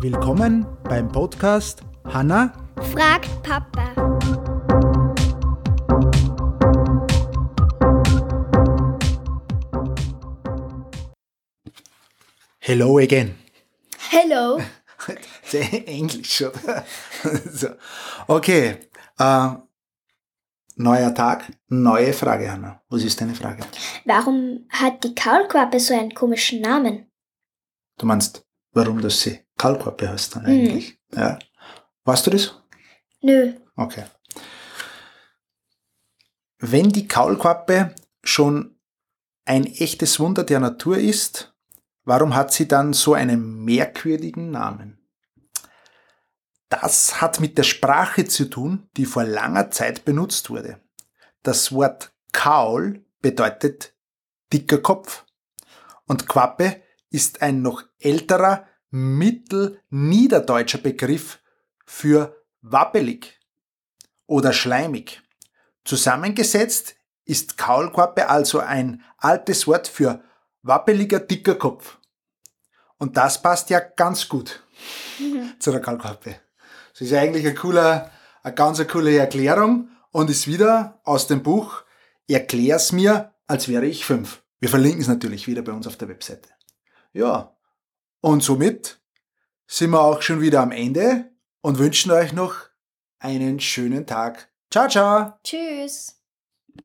Willkommen beim Podcast Hanna fragt Papa. Hello again. Hello. Sehr Englisch, so. Okay. Äh, neuer Tag, neue Frage, Hanna. Was ist deine Frage? Warum hat die Kaulquappe so einen komischen Namen? Du meinst, warum das sie Kaulquappe heißt dann eigentlich? Ja. Weißt du das? Nö. Okay. Wenn die Kaulquappe schon ein echtes Wunder der Natur ist, warum hat sie dann so einen merkwürdigen Namen? Das hat mit der Sprache zu tun, die vor langer Zeit benutzt wurde. Das Wort Kaul bedeutet dicker Kopf und Quappe ist ein noch älterer mittelniederdeutscher Begriff für wappelig oder schleimig. Zusammengesetzt ist Kaulquappe also ein altes Wort für wappeliger dicker Kopf. Und das passt ja ganz gut zu der Kaulquappe. Das ist ja eigentlich eine, cooler, eine ganz coole Erklärung und ist wieder aus dem Buch Erklär's mir, als wäre ich fünf. Wir verlinken es natürlich wieder bei uns auf der Webseite. Ja, und somit sind wir auch schon wieder am Ende und wünschen euch noch einen schönen Tag. Ciao, ciao! Tschüss.